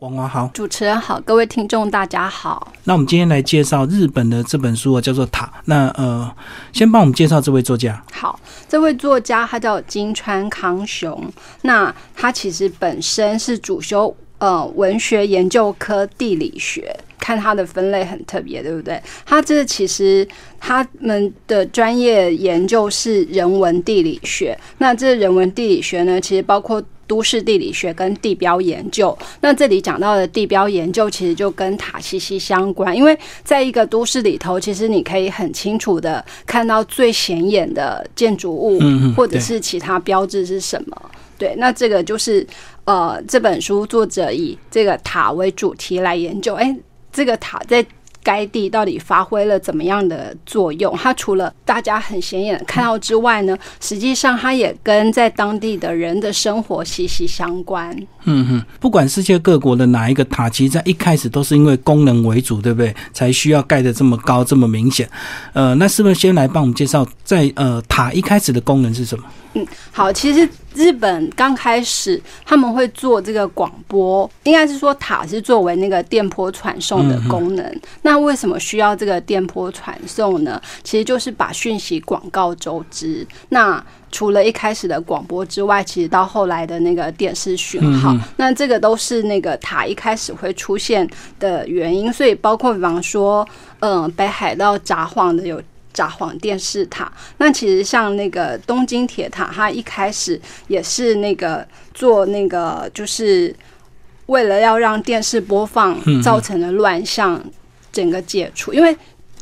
光华好，主持人好，各位听众大家好。那我们今天来介绍日本的这本书啊，叫做《塔》。那呃，先帮我们介绍这位作家。好，这位作家他叫金川康雄。那他其实本身是主修呃文学研究科地理学，看他的分类很特别，对不对？他这其实他们的专业研究是人文地理学。那这人文地理学呢，其实包括。都市地理学跟地标研究，那这里讲到的地标研究，其实就跟塔息息相关。因为在一个都市里头，其实你可以很清楚的看到最显眼的建筑物，或者是其他标志是什么。对，那这个就是呃，这本书作者以这个塔为主题来研究。哎，这个塔在。该地到底发挥了怎么样的作用？它除了大家很显眼看到之外呢，实际上它也跟在当地的人的生活息息相关。嗯哼，不管世界各国的哪一个塔，其实在一开始都是因为功能为主，对不对？才需要盖的这么高这么明显。呃，那是不是先来帮我们介绍，在呃塔一开始的功能是什么？嗯，好，其实日本刚开始他们会做这个广播，应该是说塔是作为那个电波传送的功能。那为什么需要这个电波传送呢？其实就是把讯息广告周知。那除了一开始的广播之外，其实到后来的那个电视讯号，那这个都是那个塔一开始会出现的原因。所以包括比方说，嗯，北海道札幌的有。札幌电视塔，那其实像那个东京铁塔，它一开始也是那个做那个，就是为了要让电视播放造成的乱象整个解除，因为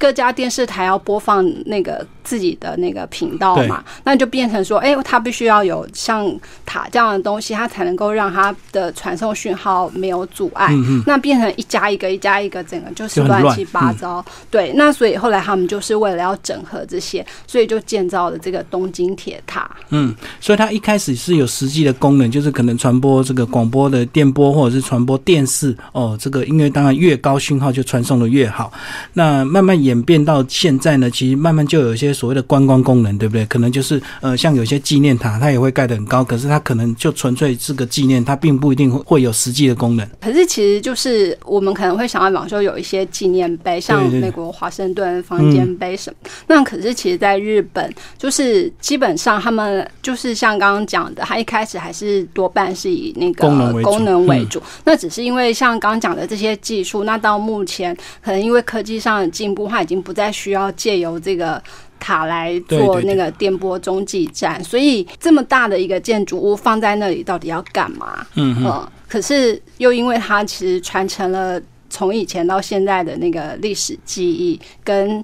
各家电视台要播放那个。自己的那个频道嘛，那就变成说，哎，它必须要有像塔这样的东西，它才能够让它的传送讯号没有阻碍。那变成一家一个，一家一个，整个就是乱七八糟。对，那所以后来他们就是为了要整合这些，所以就建造了这个东京铁塔。嗯，所以它一开始是有实际的功能，就是可能传播这个广播的电波，或者是传播电视。哦，这个因为当然越高讯号就传送的越好。那慢慢演变到现在呢，其实慢慢就有一些。所谓的观光功能，对不对？可能就是呃，像有些纪念塔，它也会盖得很高，可是它可能就纯粹是个纪念，它并不一定会有实际的功能。可是其实就是我们可能会想到，比方说有一些纪念碑，像美国华盛顿房间碑什么。那可是其实，在日本，就是基本上他们就是像刚刚讲的，他一开始还是多半是以那个功能为主。那只是因为像刚刚讲的这些技术，那到目前可能因为科技上的进步，它已经不再需要借由这个。塔来做那个电波中继站，所以这么大的一个建筑物放在那里到底要干嘛？嗯嗯。可是又因为它其实传承了从以前到现在的那个历史记忆跟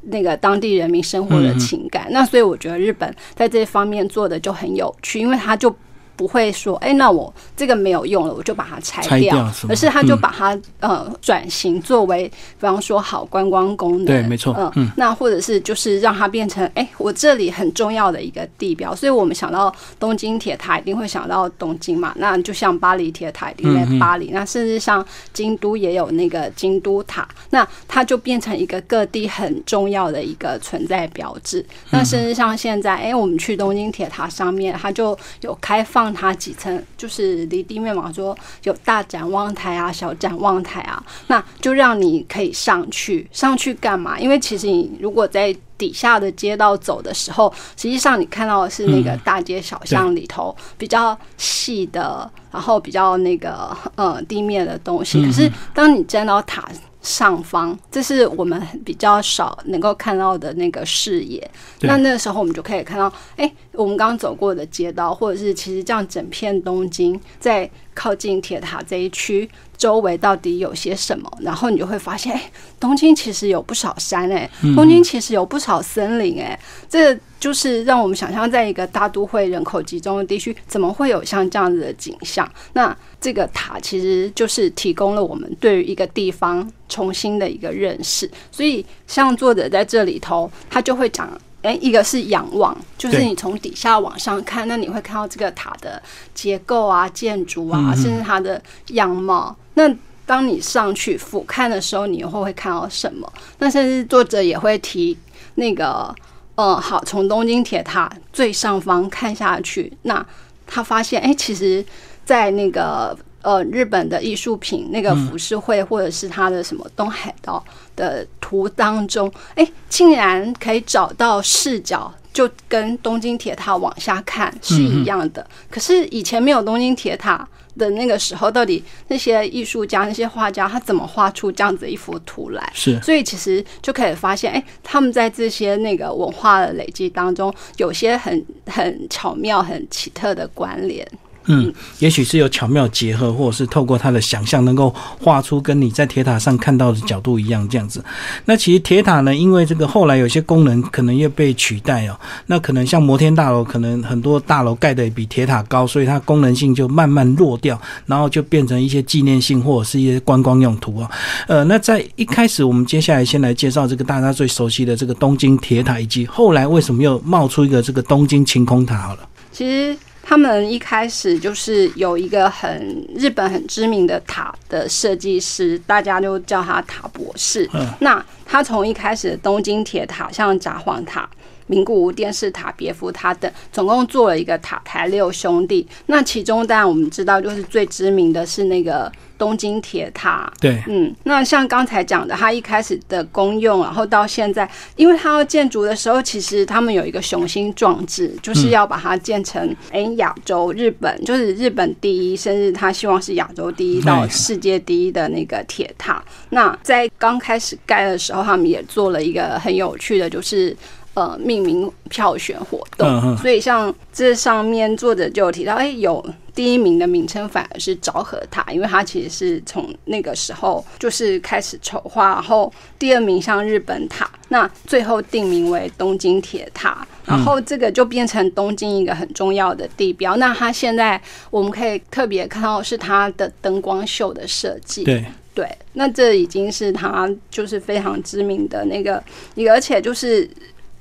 那个当地人民生活的情感，那所以我觉得日本在这方面做的就很有趣，因为它就。不会说，哎，那我这个没有用了，我就把它拆掉。而是他就把它呃转型作为，比方说好观光功能。对，没错。嗯，那或者是就是让它变成，哎，我这里很重要的一个地标。所以我们想到东京铁塔，一定会想到东京嘛。那就像巴黎铁塔，一定在巴黎。那甚至像京都也有那个京都塔。那它就变成一个各地很重要的一个存在标志。那甚至像现在，哎，我们去东京铁塔上面，它就有开放。它几层就是离地面嘛，说有大展望台啊、小展望台啊，那就让你可以上去。上去干嘛？因为其实你如果在底下的街道走的时候，实际上你看到的是那个大街小巷里头比较细的，然后比较那个呃地面的东西。可是当你站到塔。上方，这是我们比较少能够看到的那个视野。那那个时候，我们就可以看到，哎，我们刚刚走过的街道，或者是其实这样整片东京，在靠近铁塔这一区。周围到底有些什么？然后你就会发现，哎，东京其实有不少山，哎，东京其实有不少森林，哎，这就是让我们想象，在一个大都会人口集中的地区，怎么会有像这样子的景象？那这个塔其实就是提供了我们对于一个地方重新的一个认识。所以，像作者在这里头，他就会讲。哎，一个是仰望，就是你从底下往上看，那你会看到这个塔的结构啊、建筑啊，甚至它的样貌。那当你上去俯瞰的时候，你又会看到什么？那甚至作者也会提那个，嗯，好，从东京铁塔最上方看下去，那他发现，哎，其实，在那个呃日本的艺术品那个浮世绘，或者是它的什么东海道的图当中，哎，竟然可以找到视角。就跟东京铁塔往下看是一样的，可是以前没有东京铁塔的那个时候，到底那些艺术家、那些画家他怎么画出这样子一幅图来？是，所以其实就可以发现，哎，他们在这些那个文化的累积当中，有些很很巧妙、很奇特的关联。嗯，也许是有巧妙结合，或者是透过他的想象，能够画出跟你在铁塔上看到的角度一样这样子。那其实铁塔呢，因为这个后来有些功能可能又被取代哦，那可能像摩天大楼，可能很多大楼盖的比铁塔高，所以它功能性就慢慢弱掉，然后就变成一些纪念性或者是一些观光用途啊。呃，那在一开始，我们接下来先来介绍这个大家最熟悉的这个东京铁塔，以及后来为什么又冒出一个这个东京晴空塔好了。其实。他们一开始就是有一个很日本很知名的塔的设计师，大家就叫他塔博士。那他从一开始的东京铁塔，像札幌塔。名古屋电视塔、别府塔等，总共做了一个塔台六兄弟。那其中当然我们知道，就是最知名的是那个东京铁塔。对，嗯，那像刚才讲的，它一开始的功用，然后到现在，因为它要建筑的时候，其实他们有一个雄心壮志，就是要把它建成哎亚洲、日本，就是日本第一，甚至他希望是亚洲第一到世界第一的那个铁塔。那在刚开始盖的时候，他们也做了一个很有趣的，就是。呃，命名票选活动，所以像这上面作者就有提到，哎，有第一名的名称反而是昭和塔，因为它其实是从那个时候就是开始筹划，然后第二名像日本塔，那最后定名为东京铁塔，然后这个就变成东京一个很重要的地标。那它现在我们可以特别看到是它的灯光秀的设计，对对，那这已经是它就是非常知名的那个一个，而且就是。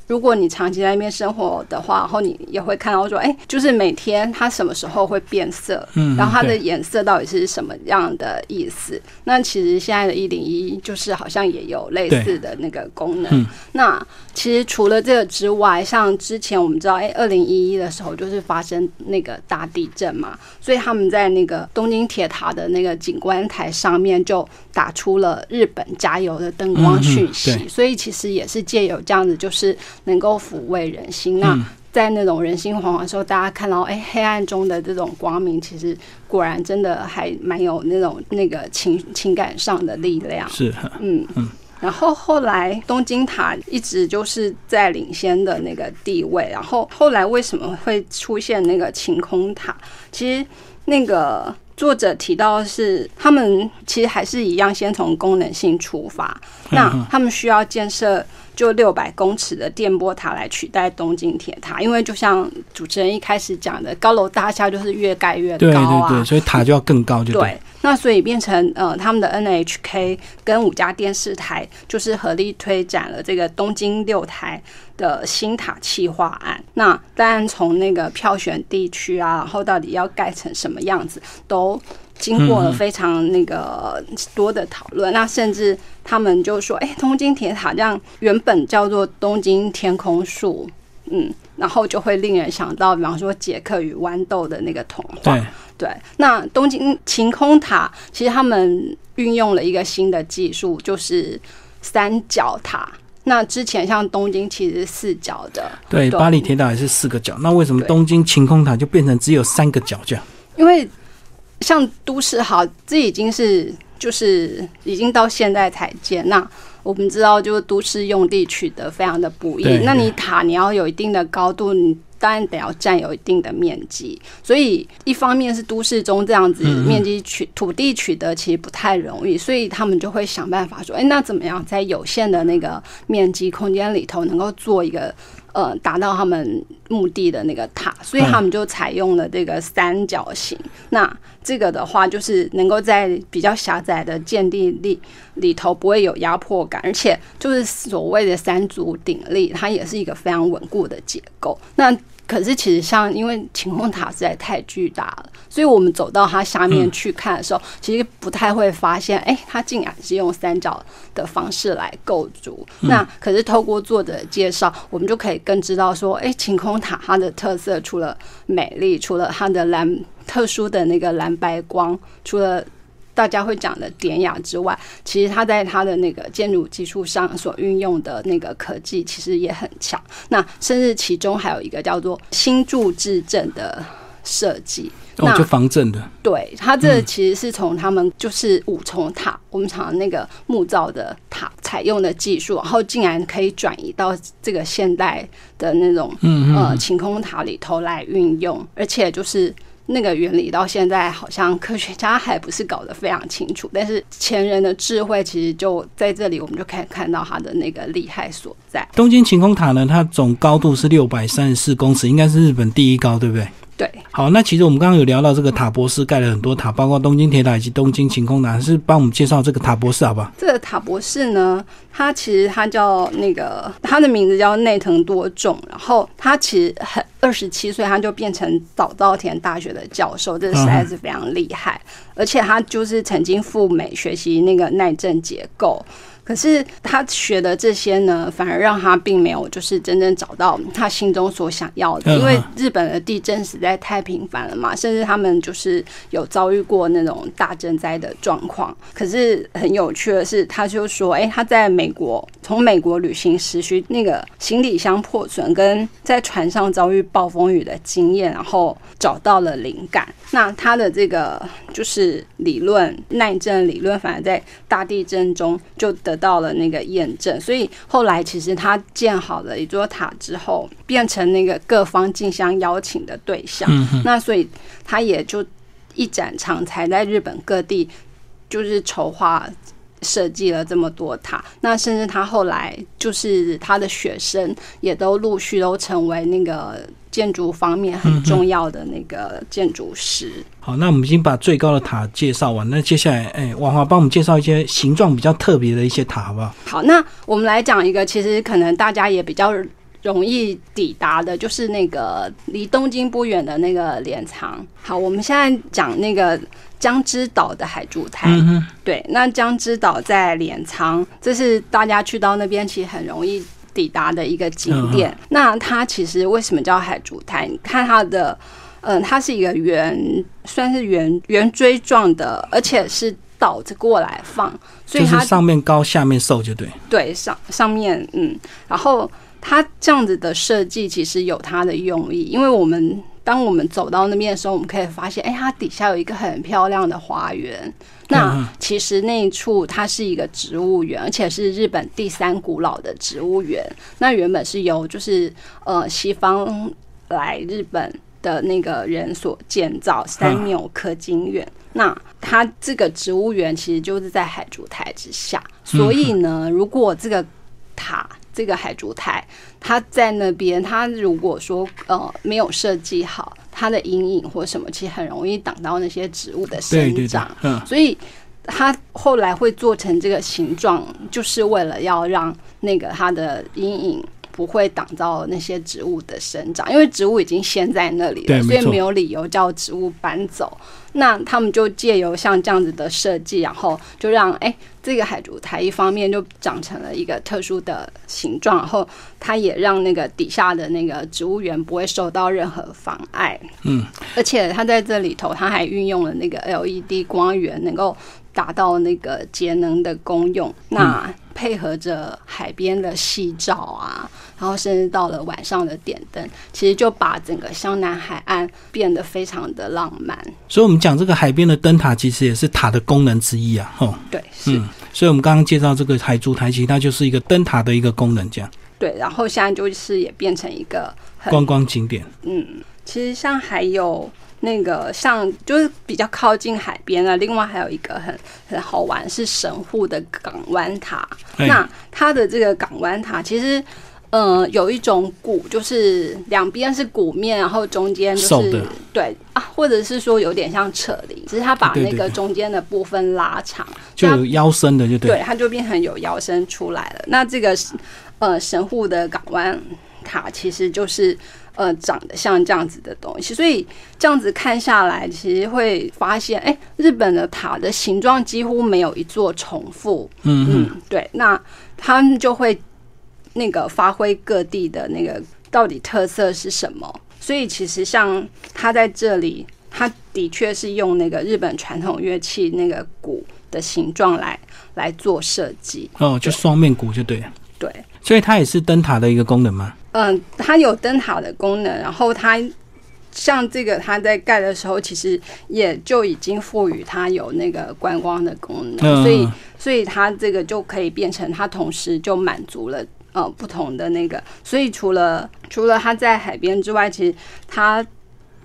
如果你长期在那边生活的话，然后你也会看到说，哎，就是每天它什么时候会变色，嗯，然后它的颜色到底是什么样的意思？那其实现在的一零一就是好像也有类似的那个功能。那其实除了这个之外，像之前我们知道，哎，二零一一的时候就是发生那个大地震嘛，所以他们在那个东京铁塔的那个景观台上面就打出了日本加油的灯光讯息，所以其实也是借由这样子，就是。能够抚慰人心。那在那种人心惶惶的时候，大家看到哎，黑暗中的这种光明，其实果然真的还蛮有那种那个情情感上的力量。是，嗯嗯。然后后来东京塔一直就是在领先的那个地位。然后后来为什么会出现那个晴空塔？其实那个作者提到是他们其实还是一样，先从功能性出发。那他们需要建设。就六百公尺的电波塔来取代东京铁塔，因为就像主持人一开始讲的，高楼大厦就是越盖越高啊，对对对，所以塔就要更高，就对。那所以变成呃，他们的 NHK 跟五家电视台就是合力推展了这个东京六台的新塔企划案。那当然从那个票选地区啊，然后到底要盖成什么样子都。经过了非常那个多的讨论，那甚至他们就说：“哎，东京铁塔这样原本叫做东京天空树，嗯，然后就会令人想到，比方说杰克与豌豆的那个童话。对，那东京晴空塔其实他们运用了一个新的技术，就是三角塔。那之前像东京其实是四角的，对，巴黎铁塔也是四个角。那为什么东京晴空塔就变成只有三个角这样？因为像都市好，这已经是就是已经到现在才建。那我们知道，就是都市用地取得非常的不易。那你塔你要有一定的高度，你当然得要占有一定的面积。所以一方面是都市中这样子面积取土地取得其实不太容易，所以他们就会想办法说：哎，那怎么样在有限的那个面积空间里头，能够做一个。呃，达到他们目的的那个塔，所以他们就采用了这个三角形。那这个的话，就是能够在比较狭窄的建地力里头不会有压迫感，而且就是所谓的三足鼎立，它也是一个非常稳固的结构。那可是其实像因为晴空塔实在太巨大了，所以我们走到它下面去看的时候，其实不太会发现，哎，它竟然是用三角的方式来构筑。那可是透过作者介绍，我们就可以更知道说，哎，晴空塔它的特色除了美丽，除了它的蓝特殊的那个蓝白光，除了大家会讲的典雅之外，其实它在它的那个建筑基础上所运用的那个科技，其实也很强。那甚至其中还有一个叫做新柱制震的设计，哦，就防震的。对，它这其实是从他们就是五重塔，我们常那个木造的塔采用的技术，然后竟然可以转移到这个现代的那种呃晴空塔里头来运用，而且就是。那个原理到现在好像科学家还不是搞得非常清楚，但是前人的智慧其实就在这里，我们就可以看到它的那个厉害所在。东京晴空塔呢，它总高度是六百三十四公尺，应该是日本第一高，对不对？对，好，那其实我们刚刚有聊到这个塔博士盖了很多塔，包括东京铁塔以及东京晴空塔，是帮我们介绍这个塔博士好不好？这个塔博士呢，他其实他叫那个他的名字叫内藤多重，然后他其实很二十七岁他就变成早稻田大学的教授，这实在是非常厉害，而且他就是曾经赴美学习那个耐震结构。可是他学的这些呢，反而让他并没有就是真正找到他心中所想要的。因为日本的地震实在太频繁了嘛，甚至他们就是有遭遇过那种大震灾的状况。可是很有趣的是，他就说：“哎，他在美国从美国旅行时，需那个行李箱破损跟在船上遭遇暴风雨的经验，然后找到了灵感。那他的这个就是理论耐震理论，反而在大地震中就得。”到了那个验证，所以后来其实他建好了一座塔之后，变成那个各方竞相邀请的对象。那所以他也就一展长才，在日本各地就是筹划设计了这么多塔。那甚至他后来就是他的学生也都陆续都成为那个。建筑方面很重要的那个建筑师。好，那我们已经把最高的塔介绍完，那接下来，哎，王华帮我们介绍一些形状比较特别的一些塔，好不好？好，那我们来讲一个，其实可能大家也比较容易抵达的，就是那个离东京不远的那个镰仓。好，我们现在讲那个江之岛的海珠台。对，那江之岛在镰仓，这是大家去到那边其实很容易。抵达的一个景点，那它其实为什么叫海珠台？你看它的，嗯，它是一个圆，算是圆圆锥状的，而且是倒着过来放，所以它上面高，下面瘦，就对。对，上上面嗯，然后它这样子的设计其实有它的用意，因为我们当我们走到那边的时候，我们可以发现，哎，它底下有一个很漂亮的花园。那其实那一处它是一个植物园，而且是日本第三古老的植物园。那原本是由就是呃西方来日本的那个人所建造三纽科金园。那它这个植物园其实就是在海烛台之下，所以呢，如果这个塔这个海烛台它在那边，它如果说呃没有设计好。它的阴影或什么，其实很容易挡到那些植物的生长，所以它后来会做成这个形状，就是为了要让那个它的阴影不会挡到那些植物的生长，因为植物已经先在那里了，所以没有理由叫植物搬走。那他们就借由像这样子的设计，然后就让哎这个海竹台一方面就长成了一个特殊的形状，然后它也让那个底下的那个植物园不会受到任何妨碍。嗯，而且它在这里头，它还运用了那个 LED 光源，能够达到那个节能的功用。那配合着海边的夕照啊，然后甚至到了晚上的点灯，其实就把整个湘南海岸变得非常的浪漫。所以，我们讲这个海边的灯塔，其实也是塔的功能之一啊。吼，对，是。所以我们刚刚介绍这个海珠台，其实它就是一个灯塔的一个功能，这样。对，然后现在就是也变成一个观光景点。嗯，其实像还有。那个像就是比较靠近海边的，另外还有一个很很好玩是神户的港湾塔。那它的这个港湾塔其实，呃，有一种鼓，就是两边是鼓面，然后中间就是对啊，或者是说有点像扯铃，只是它把那个中间的部分拉长，就有腰身的就对，它就变成有腰身出来了。那这个呃神户的港湾塔其实就是。呃长得像这样子的东西。所以这样子看下来，其实会发现，哎，日本的塔的形状几乎没有一座重复。嗯嗯，对，那他们就会那个发挥各地的那个到底特色是什么。所以其实像他在这里，他的确是用那个日本传统乐器那个鼓的形状来来做设计。哦，就双面鼓就对了。对，所以它也是灯塔的一个功能吗？嗯，它有灯塔的功能，然后它像这个，它在盖的时候，其实也就已经赋予它有那个观光的功能，所以所以它这个就可以变成它同时就满足了呃不同的那个，所以除了除了它在海边之外，其实它。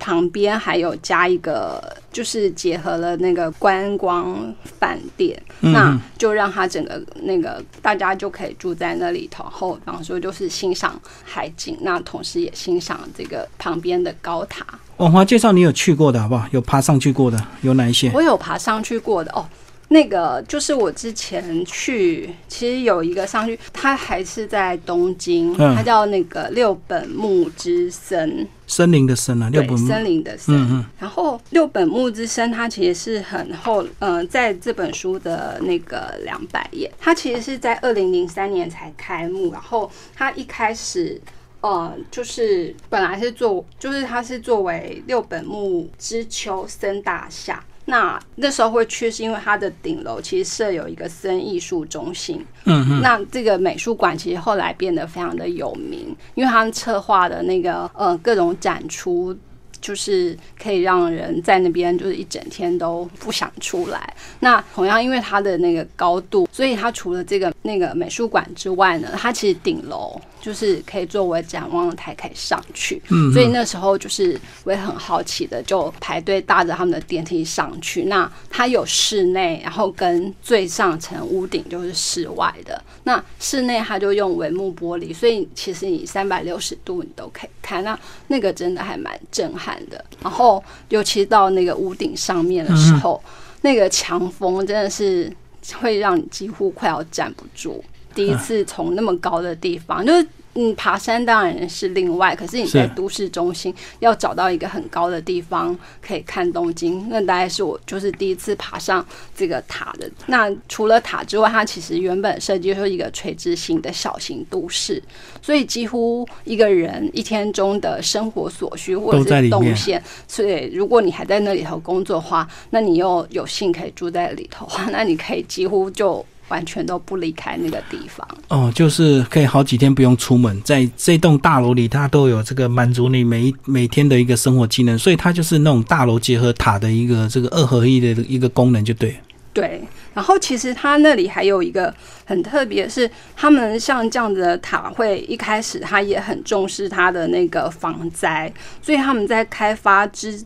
旁边还有加一个，就是结合了那个观光饭店，那就让它整个那个大家就可以住在那里头，后比方说就是欣赏海景，那同时也欣赏这个旁边的高塔。网华介绍你有去过的好不好？有爬上去过的有哪一些？我有爬上去过的哦。那个就是我之前去，其实有一个上去，它还是在东京，它叫那个六本木之森，森林的森啊，六本森林的森。嗯嗯。然后六本木之森，它其实是很厚，嗯，在这本书的那个两百页，它其实是在二零零三年才开幕，然后它一开始，呃，就是本来是做，就是它是作为六本木之丘森大厦。那那时候会去，是因为它的顶楼其实设有一个森艺术中心。嗯那这个美术馆其实后来变得非常的有名，因为他们策划的那个呃各种展出。就是可以让人在那边就是一整天都不想出来。那同样，因为它的那个高度，所以它除了这个那个美术馆之外呢，它其实顶楼就是可以作为展望台可以上去。嗯，所以那时候就是我也很好奇的，就排队搭着他们的电梯上去。那它有室内，然后跟最上层屋顶就是室外的。那室内它就用帷幕玻璃，所以其实你三百六十度你都可以看。那那个真的还蛮震撼。的，然后尤其到那个屋顶上面的时候，那个强风真的是会让你几乎快要站不住。第一次从那么高的地方，就是。嗯，爬山当然是另外，可是你在都市中心要找到一个很高的地方可以看东京，那大概是我就是第一次爬上这个塔的。那除了塔之外，它其实原本设计是一个垂直型的小型都市，所以几乎一个人一天中的生活所需或者是动线，所以如果你还在那里头工作的话，那你又有幸可以住在里头的话，那你可以几乎就。完全都不离开那个地方哦，就是可以好几天不用出门，在这栋大楼里，它都有这个满足你每一每天的一个生活技能，所以它就是那种大楼结合塔的一个这个二合一的一个功能，就对。对，然后其实它那里还有一个很特别，是他们像这样子的塔会一开始他也很重视它的那个防灾，所以他们在开发之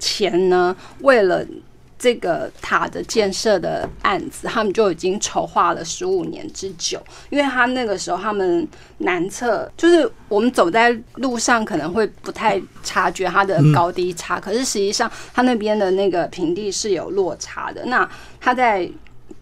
前呢，为了。这个塔的建设的案子，他们就已经筹划了十五年之久。因为他那个时候，他们南侧就是我们走在路上可能会不太察觉它的高低差，可是实际上它那边的那个平地是有落差的。那它在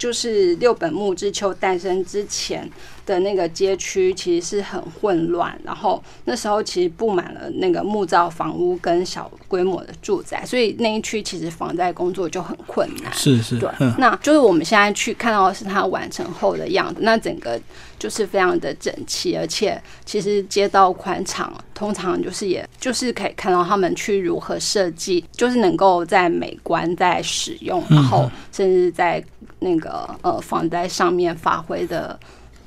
就是六本木之丘诞生之前。的那个街区其实是很混乱，然后那时候其实布满了那个木造房屋跟小规模的住宅，所以那一区其实防灾工作就很困难。是是，对，那就是我们现在去看到的是它完成后的样子，那整个就是非常的整齐，而且其实街道宽敞，通常就是也就是可以看到他们去如何设计，就是能够在美观在使用，然后甚至在那个呃放在上面发挥的。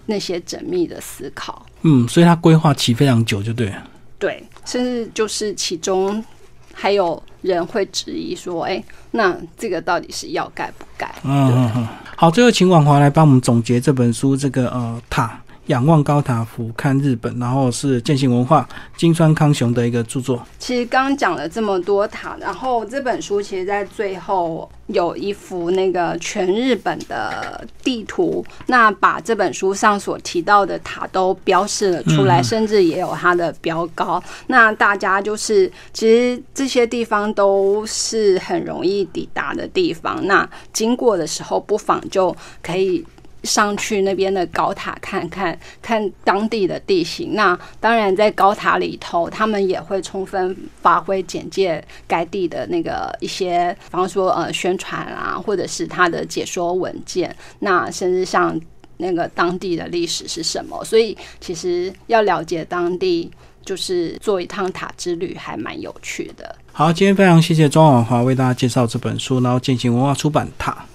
那些缜密的思考，嗯，所以他规划期非常久，就对。对，甚至就是其中还有人会质疑说：“哎，那这个到底是要盖不盖？”嗯嗯嗯。好，最后请婉华来帮我们总结这本书，这个呃塔。仰望高塔，俯瞰日本，然后是践行文化金川康雄的一个著作。其实刚刚讲了这么多塔，然后这本书其实在最后有一幅那个全日本的地图，那把这本书上所提到的塔都标示了出来，甚至也有它的标高。那大家就是其实这些地方都是很容易抵达的地方，那经过的时候不妨就可以。上去那边的高塔看看，看当地的地形。那当然，在高塔里头，他们也会充分发挥简介该地的那个一些，比方说呃宣传啊，或者是他的解说文件。那甚至像那个当地的历史是什么？所以其实要了解当地，就是做一趟塔之旅，还蛮有趣的。好，今天非常谢谢庄婉华为大家介绍这本书，然后进行文化出版塔。